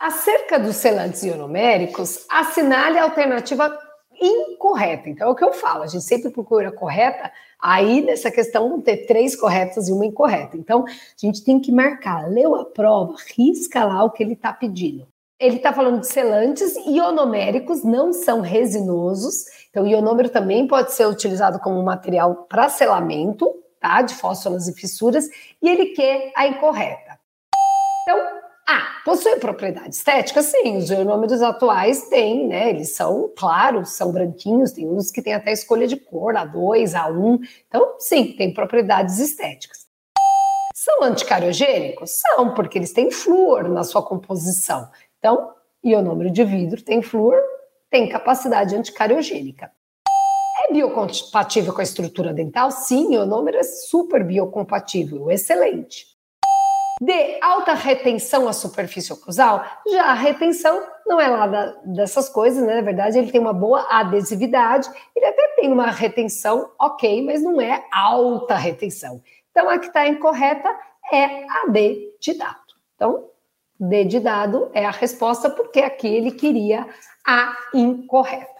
Acerca dos selantes ionoméricos, assinale a alternativa incorreta. Então, é o que eu falo, a gente sempre procura a correta, aí nessa questão vão ter três corretas e uma incorreta. Então, a gente tem que marcar, leu a prova, risca lá o que ele está pedindo. Ele está falando de selantes ionoméricos, não são resinosos. Então, o ionômero também pode ser utilizado como material para selamento, tá? De fósforas e fissuras, e ele quer a incorreta. Então, possui propriedade estética? Sim, os ionômeros atuais têm, né? Eles são claros, são branquinhos, tem uns que têm até escolha de cor, A2, A1. Então, sim, tem propriedades estéticas. São anticariogênicos? São, porque eles têm flúor na sua composição. Então, ionômero de vidro tem flúor, tem capacidade anticariogênica. É biocompatível com a estrutura dental? Sim, o ionômero é super biocompatível, excelente. De alta retenção à superfície oclusal, já a retenção não é lá da, dessas coisas, né? Na verdade, ele tem uma boa adesividade, ele até tem uma retenção ok, mas não é alta retenção. Então, a que está incorreta é a D de dado. Então, D de dado é a resposta, porque aqui ele queria a incorreta.